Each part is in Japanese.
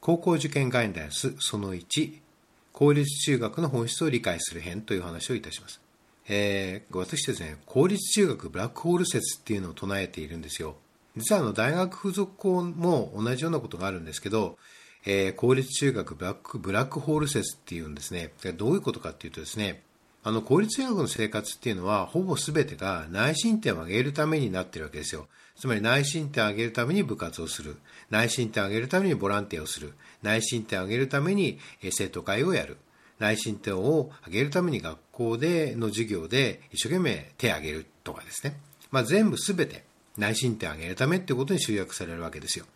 高校受験ガイダンスその1公立中学の本質を理解する編という話をいたします。えー、私ですね、公立中学ブラックホール説っていうのを唱えているんですよ。実はあの大学付属校も同じようなことがあるんですけど、えー、公立中学ブラックブラックホール説っていうんですね。どういうことかっていうとですね、あの公立中学の生活っていうのはほぼ全てが内申点を上げるためになってるわけですよ。つまり内申点を上げるために部活をする。内申点を上げるためにボランティアをする。内申点を上げるために生徒会をやる。内申点を上げるために学校での授業で一生懸命手を挙げるとかですね。まあ、全部すべて内申点を上げるためっていうことに集約されるわけですよ。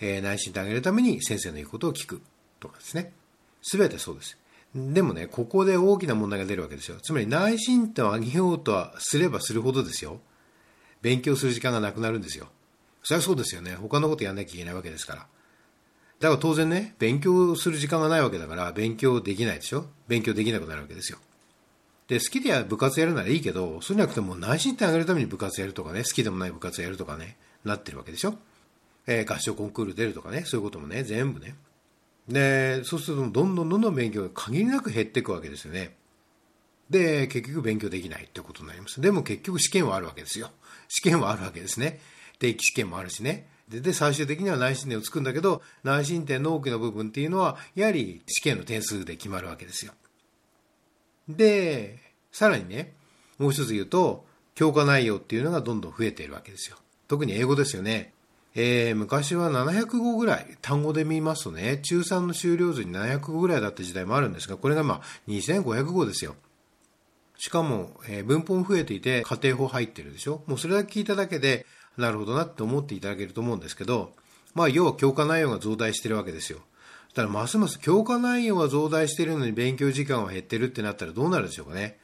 えー、内申点を上げるために先生の言うことを聞くとかですね。すべてそうです。でもね、ここで大きな問題が出るわけですよ。つまり内申点を上げようとはすればするほどですよ。勉強する時間がなくなるんですよ。そりゃそうですよね。他のことやんなきゃいけないわけですから。だから当然ね、勉強する時間がないわけだから、勉強できないでしょ勉強できなくなるわけですよ。で、好きで部活やるならいいけど、そうじゃなくても内心点上げるために部活やるとかね、好きでもない部活やるとかね、なってるわけでしょえー、合唱コンクール出るとかね、そういうこともね、全部ね。で、そうするとどんどんどんどん勉強が限りなく減っていくわけですよね。で、結局勉強できないってことになります。でも結局試験はあるわけですよ。試験はあるわけですね。定期試験もあるしね。で、で最終的には内申点をつくんだけど、内申点の多くの部分っていうのは、やはり試験の点数で決まるわけですよ。で、さらにね、もう一つ言うと、教科内容っていうのがどんどん増えているわけですよ。特に英語ですよね。えー、昔は700語ぐらい、単語で見ますとね、中3の終了図に700語ぐらいだった時代もあるんですが、これがまあ2500語ですよ。しかも、えー、文法も増えていて、家庭法入ってるでしょ？もうそれだけ聞いただけで、なるほどなって思っていただけると思うんですけど、まあ、要は教科内容が増大してるわけですよ。だからますます教科内容が増大してるのに勉強時間は減ってるってなったらどうなるでしょうかね。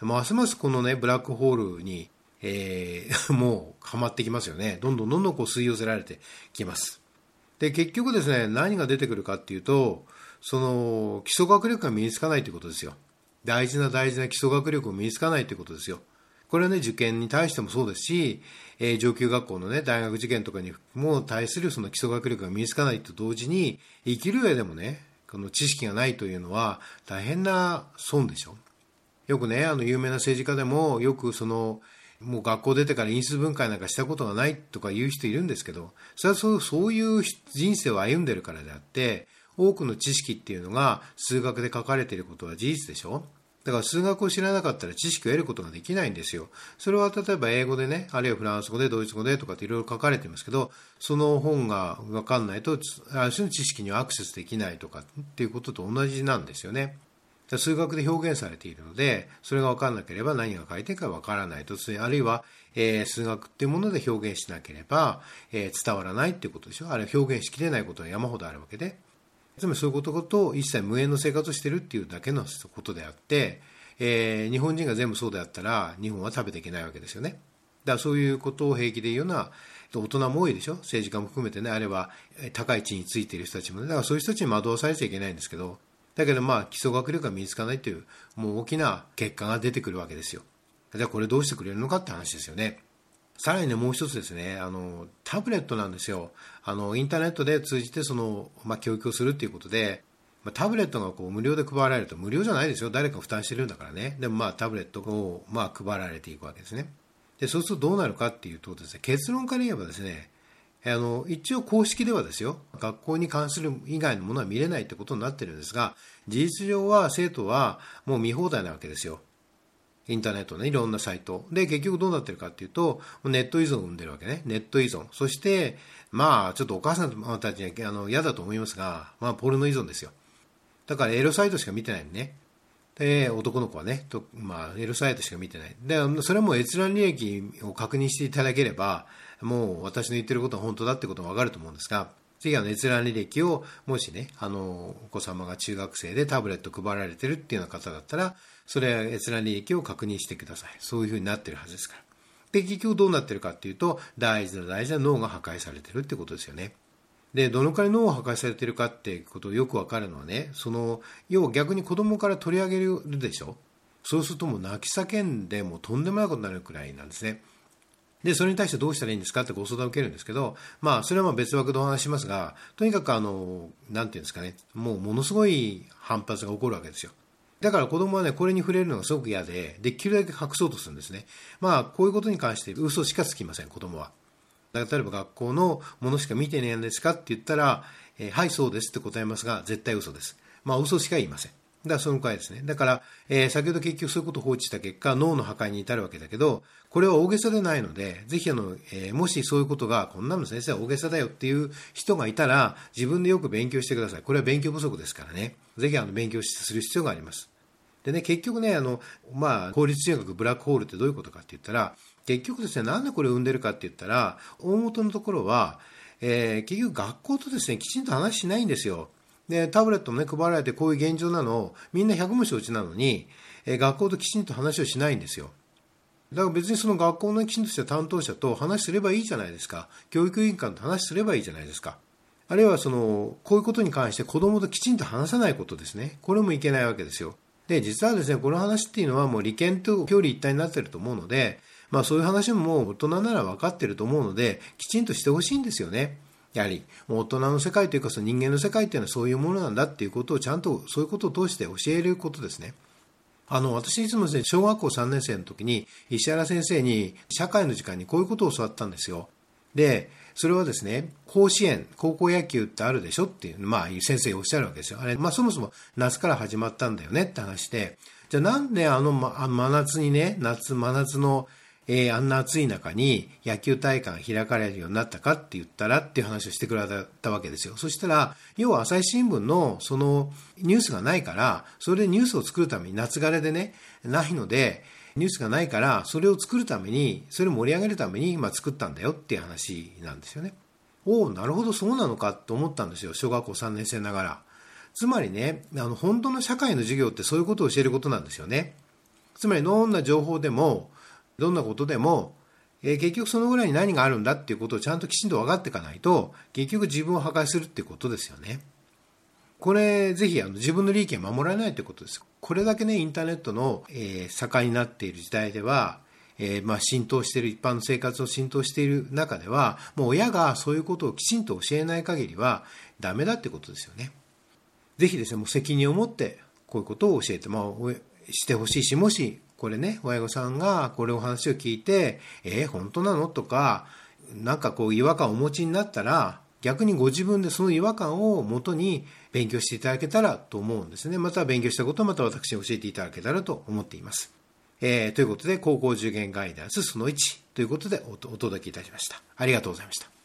ますますこのね、ブラックホールに、えー、もう、はまってきますよね。どんどんどんどんこう吸い寄せられてきます。で、結局ですね、何が出てくるかっていうと、その、基礎学力が身につかないということですよ。大事な大事な基礎学力を身につかないということですよ。これはね、受験に対してもそうですし、えー、上級学校のね、大学受験とかにも対するその基礎学力が身につかないと同時に、生きる上でもね、この知識がないというのは大変な損でしょ。よくね、あの有名な政治家でも、よくその、もう学校出てから因数分解なんかしたことがないとか言う人いるんですけど、それはそうそういう人生を歩んでるからであって、多くの知識っていうのが数学で書かれていることは事実でしょ？だから数学を知らなかったら知識を得ることができないんですよ。それは例えば英語でね、あるいはフランス語でドイツ語でとかっていろいろ書かれてますけど、その本がわかんないと、ある種の知識にはアクセスできないとかっていうことと同じなんですよね。数学で表現されているので、それが分からなければ何が書いてるか分からないと、あるいは、えー、数学っていうもので表現しなければ、えー、伝わらないっていうことでしょ？あるいは表現しきれないことが山ほどあるわけで。つまりそういうことと一切無縁の生活をしてるっていうだけのことであって、えー、日本人が全部そうであったら日本は食べていけないわけですよね。だからそういうことを平気で言うような大人も多いでしょ？政治家も含めてね、あれば高い地位についている人たちもね、だからそういう人たちに惑わされちゃいけないんですけど、だけどまあ基礎学力が身につかないというもう大きな結果が出てくるわけですよ。じゃあこれどうしてくれるのかって話ですよね。さらにね、もう一つですね、あの、タブレットなんですよ。あの、インターネットで通じて、その、まあ、教育をするっていうことで、まあ、タブレットがこう無料で配られると、無料じゃないですよ。誰か負担してるんだからね。でもまあ、タブレットを、まあ、配られていくわけですね。で、そうするとどうなるかっていうとですね、結論から言えばですね、あの、一応公式ではですよ、学校に関する以外のものは見れないってことになってるんですが、事実上は生徒はもう見放題なわけですよ。インターネットね、いろんなサイト。で、結局どうなってるかっていうと、ネット依存を生んでるわけね。ネット依存。そして、まあ、ちょっとお母さんたちにはあの嫌だと思いますが、まあ、ポルノ依存ですよ。だから、エロサイトしか見てないのね。で、男の子はね、とまあ、エロサイトしか見てない。で、それはもう閲覧履歴を確認していただければ、もう私の言ってることは本当だってことがわかると思うんですが、次は閲覧履歴を、もしね、あの、お子様が中学生でタブレット配られてるっていうような方だったら、それは閲覧履歴を確認してください。そういうふうになってるはずですから。で、結局どうなってるかっていうと、大事な大事な脳が破壊されてるってことですよね。で、どのくらい脳が破壊されてるかっていうことをよくわかるのはね、その、要は逆に子供から取り上げるでしょ？そうするともう泣き叫んでもとんでもないことになるくらいなんですね。で、それに対してどうしたらいいんですかってご相談を受けるんですけど、まあ、それはまあ別枠でお話しますが、とにかくあの、なんていうんですかね、もうものすごい反発が起こるわけですよ。だから子供はね、これに触れるのがすごく嫌で、できるだけ隠そうとするんですね。まあ、こういうことに関して嘘しかつきません、子供は。例えば学校のものしか見てねえんですかって言ったら、えー、はい、そうですって答えますが、絶対嘘です。まあ、嘘しか言いません。だからその回ですね。だから、えー、先ほど結局そういうことを放置した結果、脳の破壊に至るわけだけど、これは大げさでないので、ぜひあの、えー、もしそういうことが、こんなの先生は大げさだよっていう人がいたら、自分でよく勉強してください。これは勉強不足ですからね。ぜひあの、勉強する必要があります。でね、結局ね、あの、まあ、効率中学ブラックホールってどういうことかって言ったら、結局ですね、なんでこれを生んでるかって言ったら、大元のところは、えー、結局学校とですね、きちんと話しないんですよ。で、タブレットもね、配られてこういう現状なのを、みんな100無承知なのに、えー、学校ときちんと話をしないんですよ。だから別にその学校のきちんとした担当者と話すればいいじゃないですか。教育委員会と話すればいいじゃないですか。あるいはその、こういうことに関して子供ときちんと話さないことですね。これもいけないわけですよ。で、実はですね、この話っていうのはもう利権と表裏一体になってると思うので、まあそういう話も大人なら分かってると思うので、きちんとしてほしいんですよね。やはり、もう大人の世界というか、その人間の世界っていうのはそういうものなんだっていうことをちゃんと、そういうことを通して教えることですね。あの、私いつもですね、小学校3年生の時に、石原先生に社会の時間にこういうことを教わったんですよ。で、それはですね、甲子園、高校野球ってあるでしょっていう、まあ、先生おっしゃるわけですよ。あれ、まあ、そもそも夏から始まったんだよねって話で、じゃあなんであの、ま、真夏にね、夏、真夏のえー、あんな暑い中に野球大会が開かれるようになったかって言ったらっていう話をしてくれたわけですよ。そしたら、要は朝日新聞のそのニュースがないから、それでニュースを作るために夏枯れでね、ないので、ニュースがないから、それを作るために、それを盛り上げるために今作ったんだよっていう話なんですよね。おお、なるほど、そうなのかと思ったんですよ。小学校3年生ながら。つまりね、あの、本当の社会の授業ってそういうことを教えることなんですよね。つまり、どんな情報でも、どんなことでも、えー、結局そのぐらいに何があるんだっていうことをちゃんときちんと分かっていかないと、結局自分を破壊するってことですよね。これ、ぜひあの自分の利益を守られないということです。これだけね、インターネットの、えー、盛んになっている時代では、えー、まあ浸透している、一般の生活を浸透している中では、もう親がそういうことをきちんと教えない限りはダメだってことですよね。ぜひですね、もう責任を持ってこういうことを教えて、まあ、してほしいし、もしこれね、親御さんがこれお話を聞いて、えー、本当なの？とか、なんかこう違和感をお持ちになったら、逆にご自分でその違和感をもとに勉強していただけたらと思うんですね。また勉強したことをまた私に教えていただけたらと思っています。えー、ということで、高校受験ガイダンスその1ということでお届けいたしました。ありがとうございました。